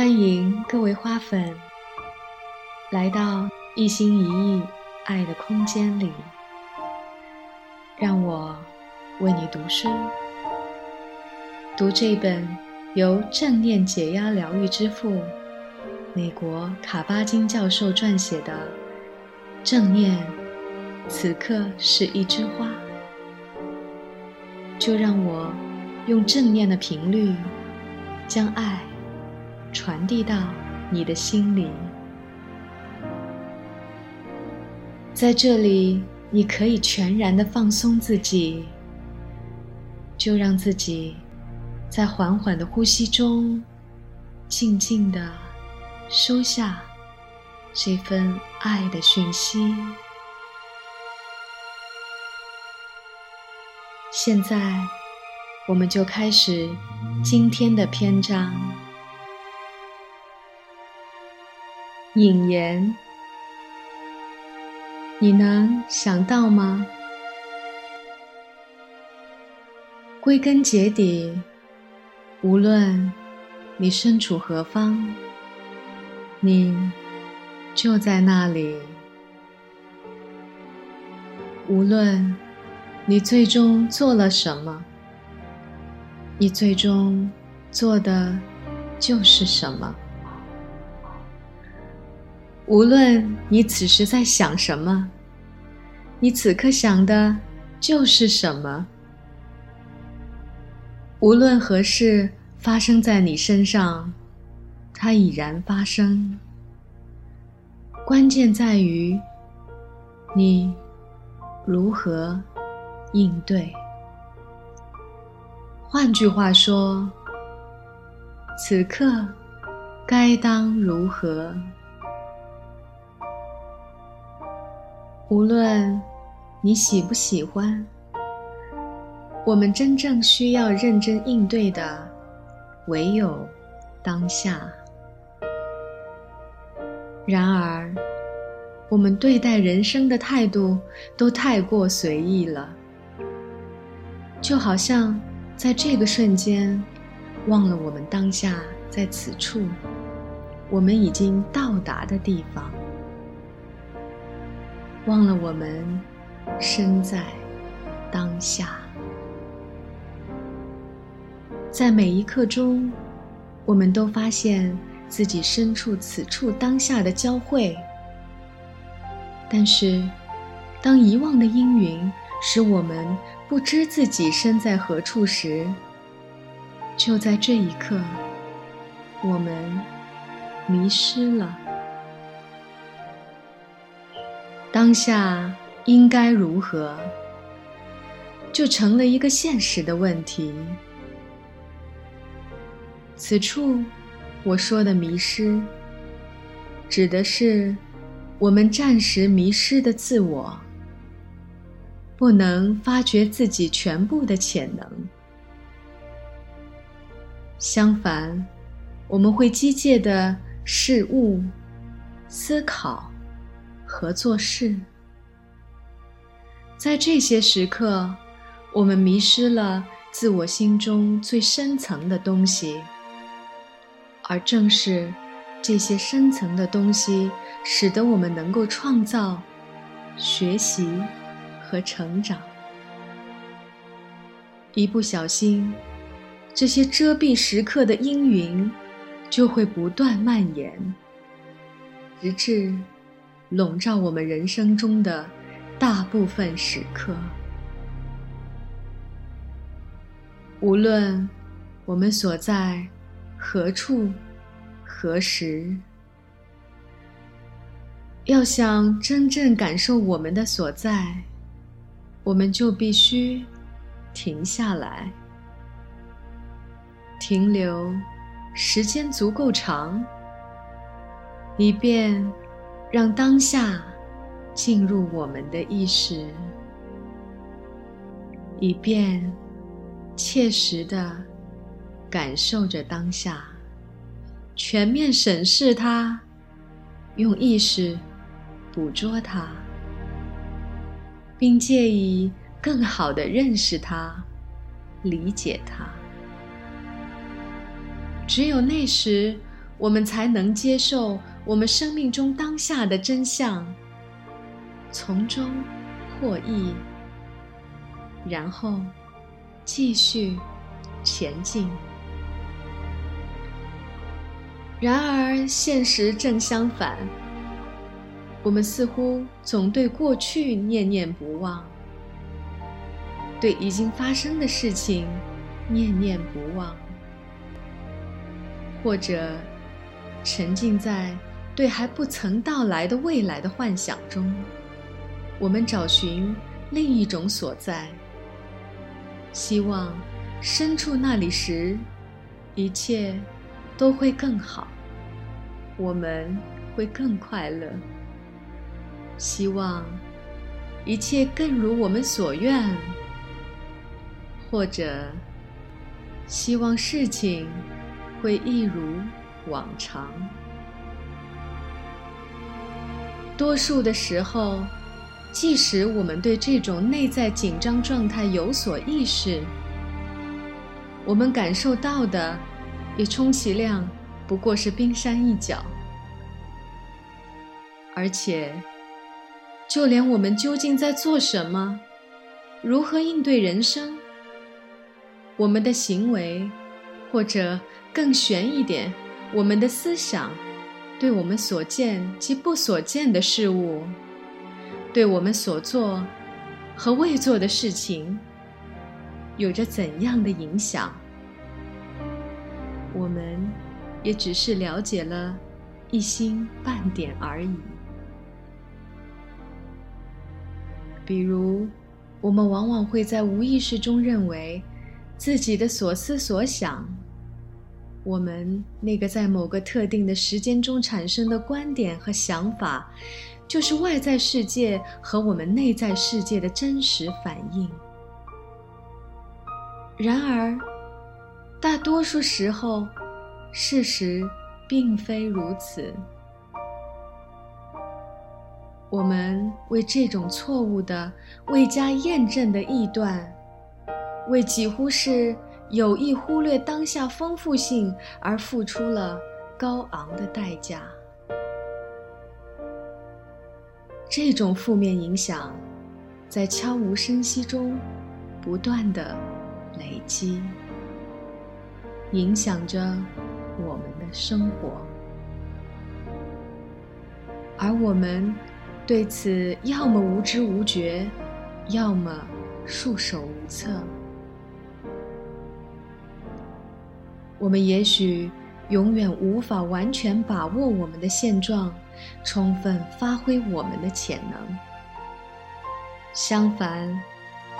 欢迎各位花粉来到一心一意爱的空间里，让我为你读书，读这本由正念解压疗愈之父美国卡巴金教授撰写的《正念此刻是一枝花》，就让我用正念的频率将爱。传递到你的心里，在这里你可以全然的放松自己，就让自己在缓缓的呼吸中，静静的收下这份爱的讯息。现在，我们就开始今天的篇章。引言，你能想到吗？归根结底，无论你身处何方，你就在那里。无论你最终做了什么，你最终做的就是什么。无论你此时在想什么，你此刻想的就是什么。无论何事发生在你身上，它已然发生。关键在于你如何应对。换句话说，此刻该当如何？无论你喜不喜欢，我们真正需要认真应对的，唯有当下。然而，我们对待人生的态度都太过随意了，就好像在这个瞬间，忘了我们当下在此处，我们已经到达的地方。忘了我们身在当下，在每一刻中，我们都发现自己身处此处当下的交汇。但是，当遗忘的阴云使我们不知自己身在何处时，就在这一刻，我们迷失了。当下应该如何，就成了一个现实的问题。此处我说的迷失，指的是我们暂时迷失的自我，不能发掘自己全部的潜能。相反，我们会机械的事物思考。和做事，在这些时刻，我们迷失了自我心中最深层的东西，而正是这些深层的东西，使得我们能够创造、学习和成长。一不小心，这些遮蔽时刻的阴云就会不断蔓延，直至。笼罩我们人生中的大部分时刻，无论我们所在何处、何时，要想真正感受我们的所在，我们就必须停下来，停留时间足够长，以便。让当下进入我们的意识，以便切实的感受着当下，全面审视它，用意识捕捉它，并借以更好的认识它、理解它。只有那时，我们才能接受我们生命中当下的真相，从中获益，然后继续前进。然而，现实正相反，我们似乎总对过去念念不忘，对已经发生的事情念念不忘，或者。沉浸在对还不曾到来的未来的幻想中，我们找寻另一种所在，希望身处那里时，一切都会更好，我们会更快乐。希望一切更如我们所愿，或者希望事情会一如。往常，多数的时候，即使我们对这种内在紧张状态有所意识，我们感受到的，也充其量不过是冰山一角。而且，就连我们究竟在做什么，如何应对人生，我们的行为，或者更玄一点。我们的思想，对我们所见及不所见的事物，对我们所做和未做的事情，有着怎样的影响？我们也只是了解了一星半点而已。比如，我们往往会在无意识中认为，自己的所思所想。我们那个在某个特定的时间中产生的观点和想法，就是外在世界和我们内在世界的真实反应。然而，大多数时候，事实并非如此。我们为这种错误的、未加验证的臆断，为几乎是。有意忽略当下丰富性，而付出了高昂的代价。这种负面影响，在悄无声息中不断的累积，影响着我们的生活，而我们对此要么无知无觉，要么束手无策。我们也许永远无法完全把握我们的现状，充分发挥我们的潜能。相反，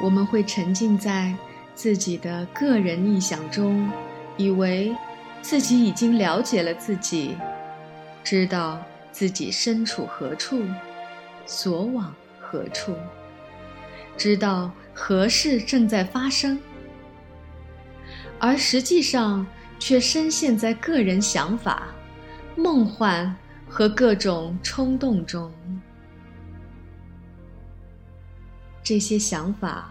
我们会沉浸在自己的个人臆想中，以为自己已经了解了自己，知道自己身处何处，所往何处，知道何事正在发生，而实际上。却深陷在个人想法、梦幻和各种冲动中。这些想法、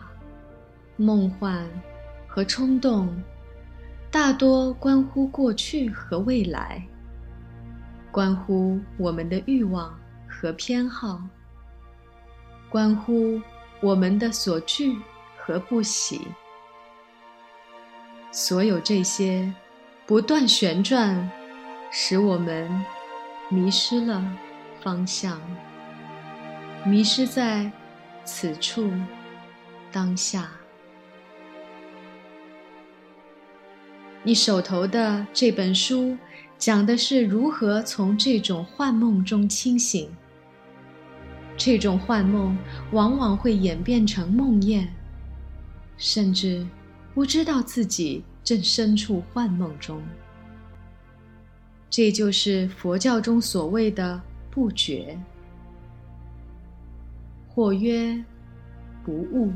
梦幻和冲动，大多关乎过去和未来，关乎我们的欲望和偏好，关乎我们的所惧和不喜。所有这些。不断旋转，使我们迷失了方向，迷失在此处当下。你手头的这本书讲的是如何从这种幻梦中清醒。这种幻梦往往会演变成梦魇，甚至不知道自己。正身处幻梦中，这就是佛教中所谓的不觉，或曰不悟。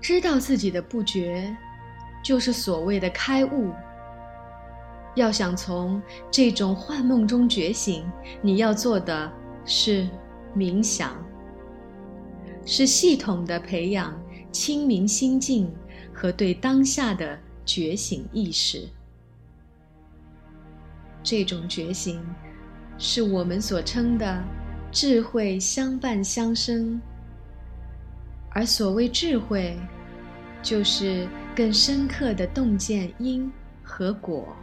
知道自己的不觉，就是所谓的开悟。要想从这种幻梦中觉醒，你要做的是冥想，是系统的培养清明心境。和对当下的觉醒意识，这种觉醒，是我们所称的智慧相伴相生。而所谓智慧，就是更深刻的洞见因和果，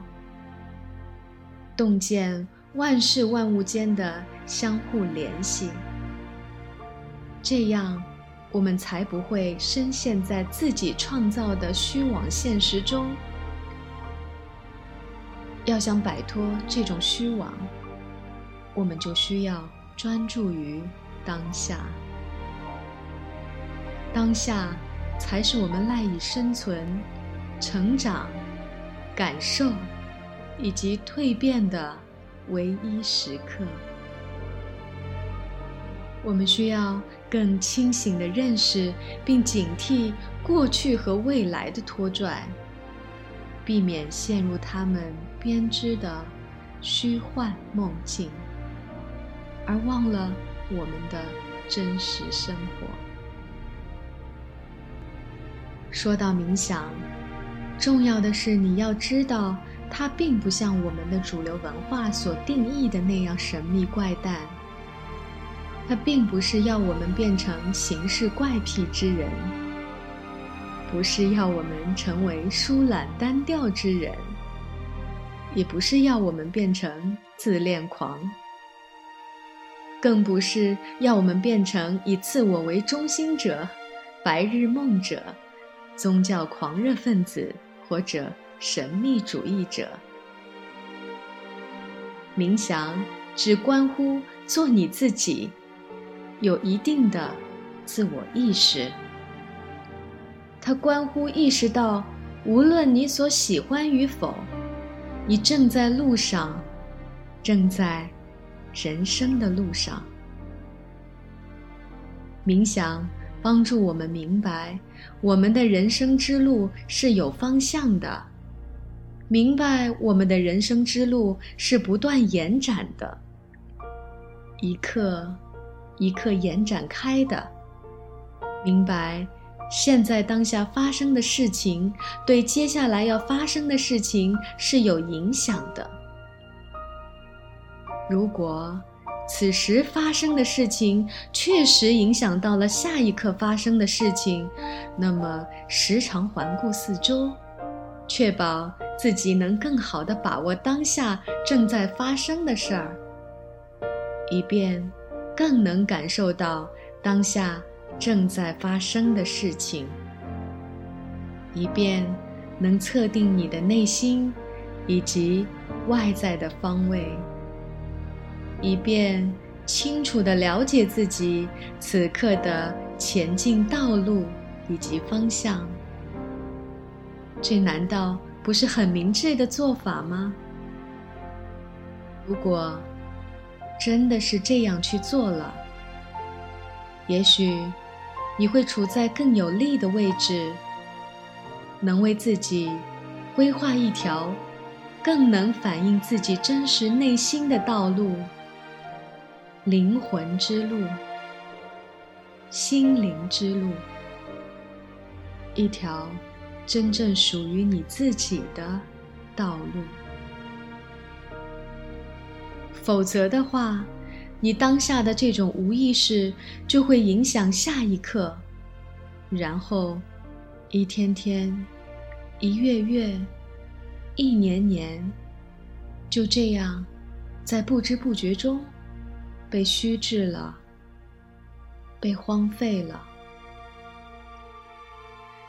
洞见万事万物间的相互联系。这样，我们才不会深陷在自己创造的虚妄现实中。要想摆脱这种虚妄，我们就需要专注于当下。当下，才是我们赖以生存、成长、感受以及蜕变的唯一时刻。我们需要更清醒地认识并警惕过去和未来的拖拽，避免陷入他们编织的虚幻梦境，而忘了我们的真实生活。说到冥想，重要的是你要知道，它并不像我们的主流文化所定义的那样神秘怪诞。它并不是要我们变成行事怪癖之人，不是要我们成为疏懒单调之人，也不是要我们变成自恋狂，更不是要我们变成以自我为中心者、白日梦者。宗教狂热分子或者神秘主义者，冥想只关乎做你自己，有一定的自我意识。它关乎意识到，无论你所喜欢与否，你正在路上，正在人生的路上。冥想。帮助我们明白，我们的人生之路是有方向的；明白我们的人生之路是不断延展的，一刻一刻延展开的；明白现在当下发生的事情对接下来要发生的事情是有影响的。如果。此时发生的事情确实影响到了下一刻发生的事情，那么时常环顾四周，确保自己能更好的把握当下正在发生的事儿，以便更能感受到当下正在发生的事情，以便能测定你的内心以及外在的方位。以便清楚地了解自己此刻的前进道路以及方向，这难道不是很明智的做法吗？如果真的是这样去做了，也许你会处在更有利的位置，能为自己规划一条更能反映自己真实内心的道路。灵魂之路，心灵之路，一条真正属于你自己的道路。否则的话，你当下的这种无意识就会影响下一刻，然后一天天、一月月、一年年，就这样在不知不觉中。被虚掷了，被荒废了。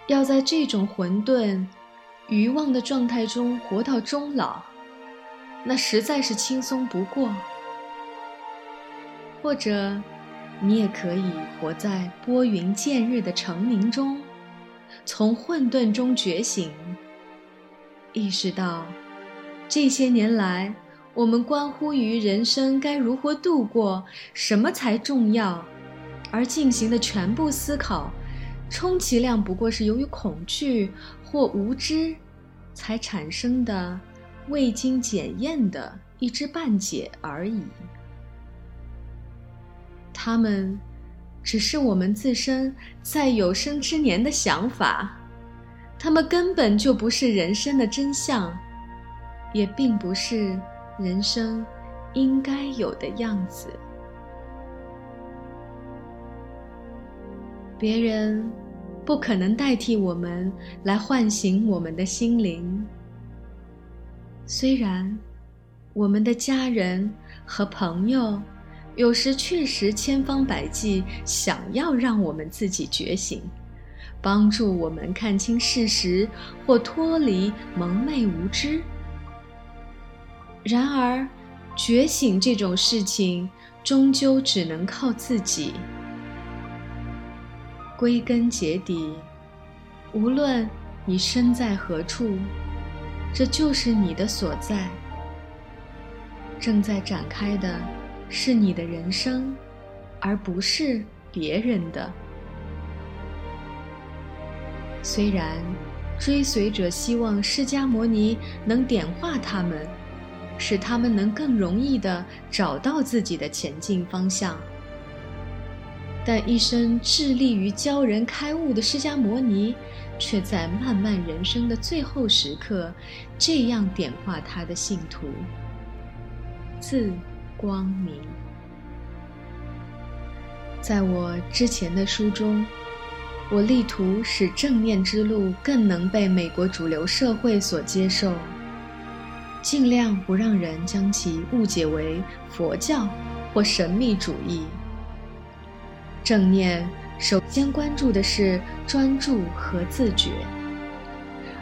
要在这种混沌、愚妄的状态中活到终老，那实在是轻松不过。或者，你也可以活在拨云见日的成名中，从混沌中觉醒，意识到这些年来。我们关乎于人生该如何度过，什么才重要，而进行的全部思考，充其量不过是由于恐惧或无知，才产生的未经检验的一知半解而已。他们，只是我们自身在有生之年的想法，他们根本就不是人生的真相，也并不是。人生应该有的样子。别人不可能代替我们来唤醒我们的心灵。虽然我们的家人和朋友有时确实千方百计想要让我们自己觉醒。帮助我们看清事实，或脱离蒙昧无知。然而，觉醒这种事情，终究只能靠自己。归根结底，无论你身在何处，这就是你的所在。正在展开的，是你的人生，而不是别人的。虽然追随者希望释迦牟尼能点化他们，使他们能更容易地找到自己的前进方向，但一生致力于教人开悟的释迦牟尼，却在漫漫人生的最后时刻，这样点化他的信徒：自光明。在我之前的书中。我力图使正念之路更能被美国主流社会所接受，尽量不让人将其误解为佛教或神秘主义。正念首先关注的是专注和自觉，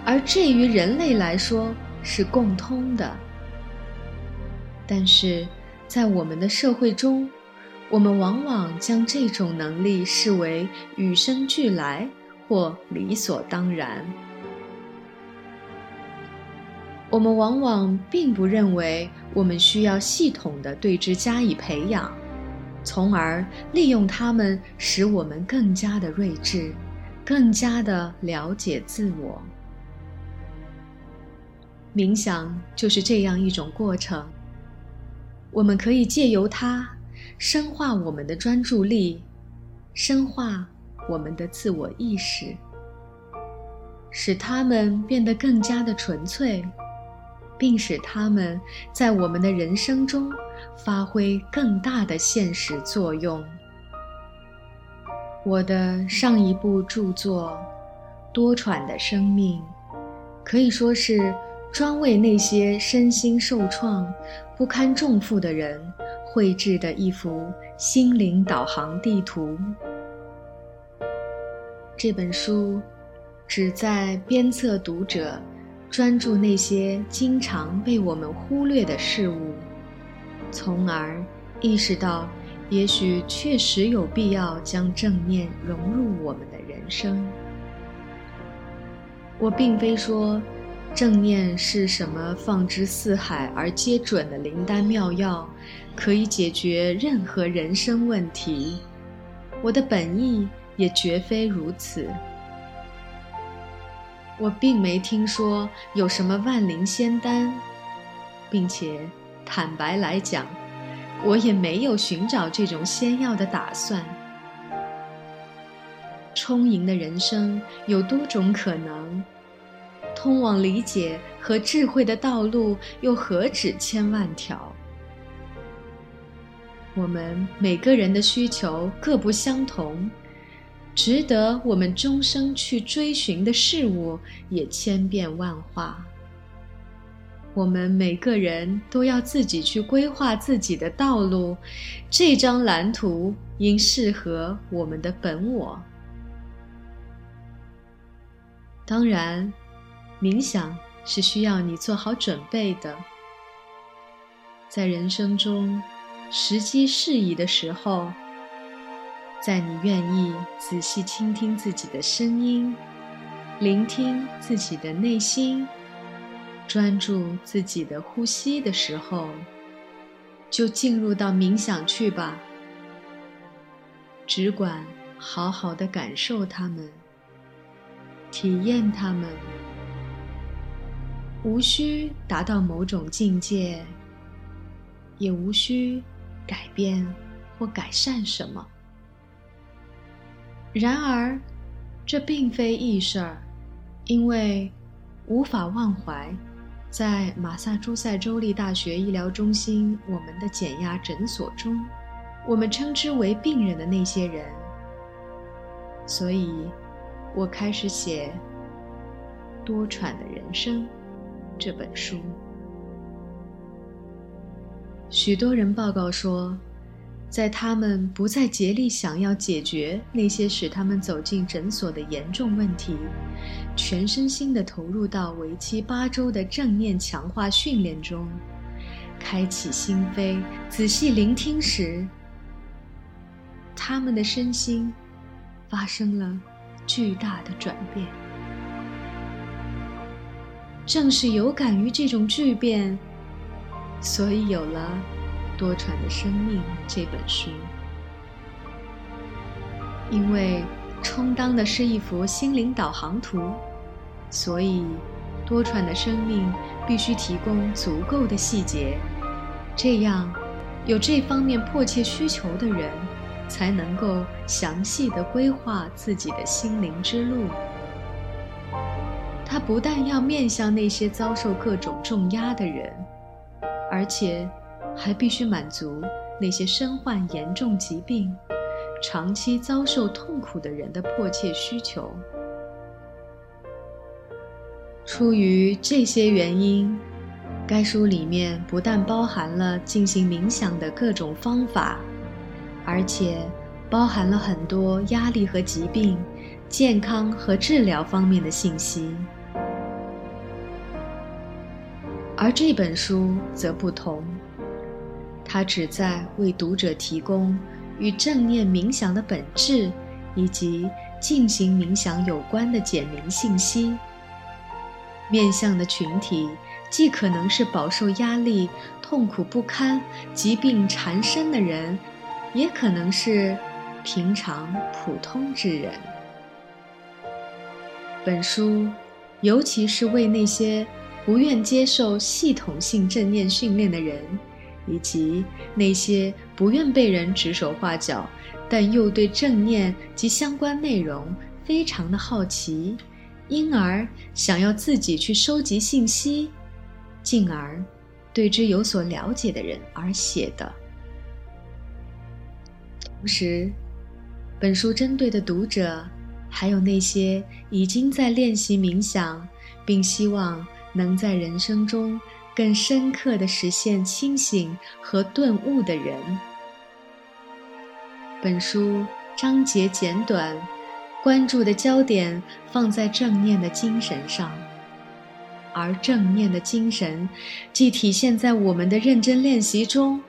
而这于人类来说是共通的。但是在我们的社会中，我们往往将这种能力视为与生俱来或理所当然。我们往往并不认为我们需要系统的对之加以培养，从而利用它们使我们更加的睿智，更加的了解自我。冥想就是这样一种过程，我们可以借由它。深化我们的专注力，深化我们的自我意识，使它们变得更加的纯粹，并使它们在我们的人生中发挥更大的现实作用。我的上一部著作《多舛的生命》，可以说是专为那些身心受创、不堪重负的人。绘制的一幅心灵导航地图。这本书旨在鞭策读者专注那些经常被我们忽略的事物，从而意识到，也许确实有必要将正念融入我们的人生。我并非说正念是什么放之四海而皆准的灵丹妙药。可以解决任何人生问题，我的本意也绝非如此。我并没听说有什么万灵仙丹，并且坦白来讲，我也没有寻找这种仙药的打算。充盈的人生有多种可能，通往理解和智慧的道路又何止千万条。我们每个人的需求各不相同，值得我们终生去追寻的事物也千变万化。我们每个人都要自己去规划自己的道路，这张蓝图应适合我们的本我。当然，冥想是需要你做好准备的，在人生中。时机适宜的时候，在你愿意仔细倾听自己的声音，聆听自己的内心，专注自己的呼吸的时候，就进入到冥想去吧。只管好好的感受它们，体验它们，无需达到某种境界，也无需。改变或改善什么？然而，这并非易事儿，因为无法忘怀，在马萨诸塞州立大学医疗中心我们的减压诊所中，我们称之为病人的那些人。所以，我开始写《多舛的人生》这本书。许多人报告说。在他们不再竭力想要解决那些使他们走进诊所的严重问题，全身心地投入到为期八周的正念强化训练中，开启心扉，仔细聆听时，他们的身心发生了巨大的转变。正是有感于这种巨变，所以有了。多舛的生命这本书，因为充当的是一幅心灵导航图，所以多舛的生命必须提供足够的细节，这样有这方面迫切需求的人，才能够详细的规划自己的心灵之路。他不但要面向那些遭受各种重压的人，而且。还必须满足那些身患严重疾病、长期遭受痛苦的人的迫切需求。出于这些原因，该书里面不但包含了进行冥想的各种方法，而且包含了很多压力和疾病、健康和治疗方面的信息。而这本书则不同。它旨在为读者提供与正念冥想的本质以及进行冥想有关的简明信息。面向的群体既可能是饱受压力、痛苦不堪、疾病缠身的人，也可能是平常普通之人。本书，尤其是为那些不愿接受系统性正念训练的人。以及那些不愿被人指手画脚，但又对正念及相关内容非常的好奇，因而想要自己去收集信息，进而对之有所了解的人而写的。同时，本书针对的读者还有那些已经在练习冥想，并希望能在人生中。更深刻的实现清醒和顿悟的人。本书章节简短，关注的焦点放在正念的精神上，而正念的精神既体现在我们的认真练习中，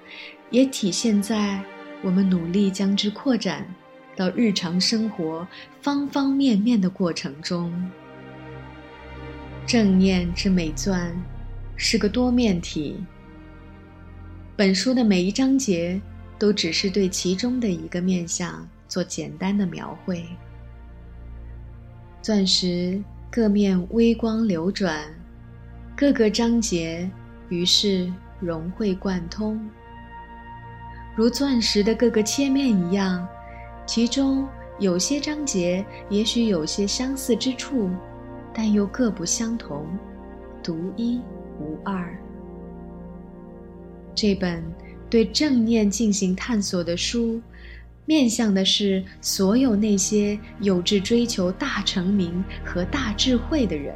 也体现在我们努力将之扩展到日常生活方方面面的过程中。正念之美钻。是个多面体。本书的每一章节都只是对其中的一个面相做简单的描绘。钻石各面微光流转，各个章节于是融会贯通，如钻石的各个切面一样。其中有些章节也许有些相似之处，但又各不相同，独一。无二。这本对正念进行探索的书，面向的是所有那些有志追求大成名和大智慧的人。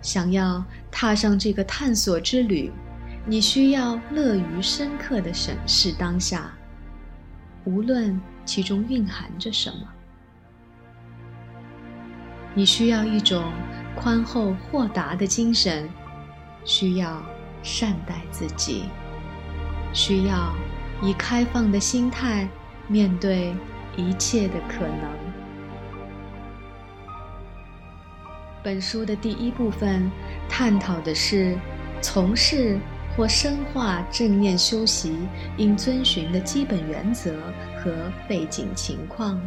想要踏上这个探索之旅，你需要乐于深刻的审视当下，无论其中蕴含着什么。你需要一种宽厚豁达的精神。需要善待自己，需要以开放的心态面对一切的可能。本书的第一部分探讨的是从事或深化正念修习应遵循的基本原则和背景情况。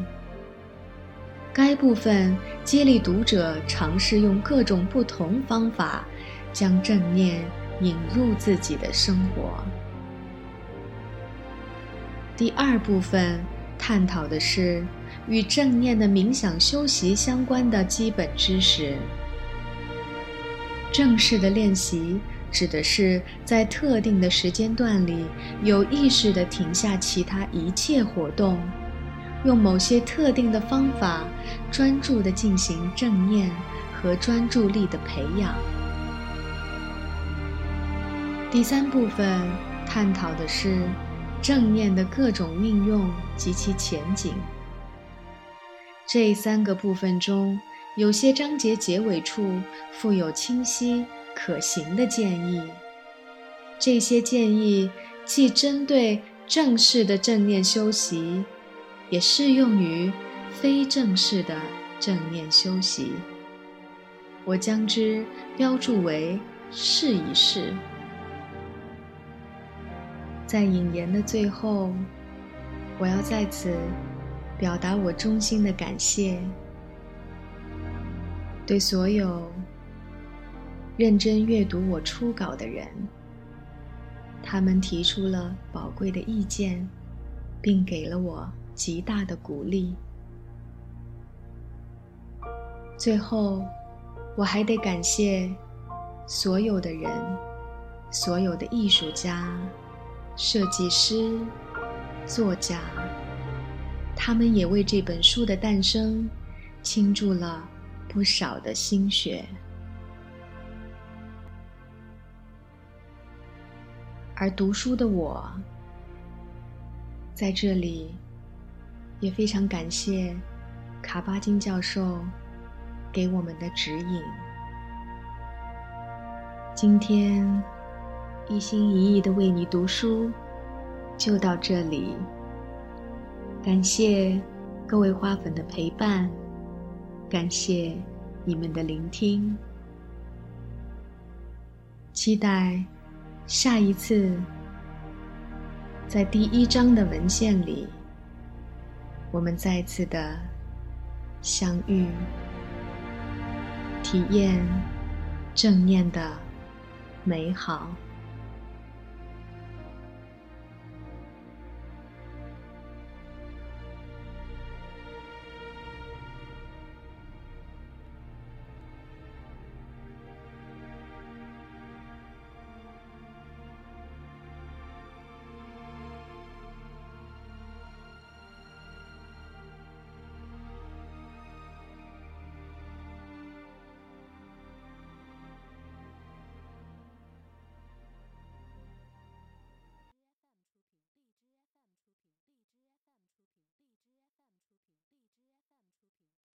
该部分激励读者尝试用各种不同方法。将正念引入自己的生活。第二部分探讨的是与正念的冥想修习相关的基本知识。正式的练习指的是在特定的时间段里，有意识地停下其他一切活动，用某些特定的方法，专注地进行正念和专注力的培养。第三部分探讨的是正念的各种运用及其前景。这三个部分中。有些章节结尾处附有清晰可行的建议，这些建议既针对正式的正念修习，也适用于非正式的正念修习。我将之标注为“试一试”。在引言的最后，我要在此表达我衷心的感谢。对所有认真阅读我初稿的人，他们提出了宝贵的意见，并给了我极大的鼓励。最后，我还得感谢所有的人，所有的艺术家、设计师、作家，他们也为这本书的诞生倾注了。不少的心血，而读书的我，在这里也非常感谢卡巴金教授给我们的指引。今天一心一意的为你读书，就到这里。感谢各位花粉的陪伴。感谢你们的聆听，期待下一次在第一章的文献里，我们再次的相遇，体验正念的美好。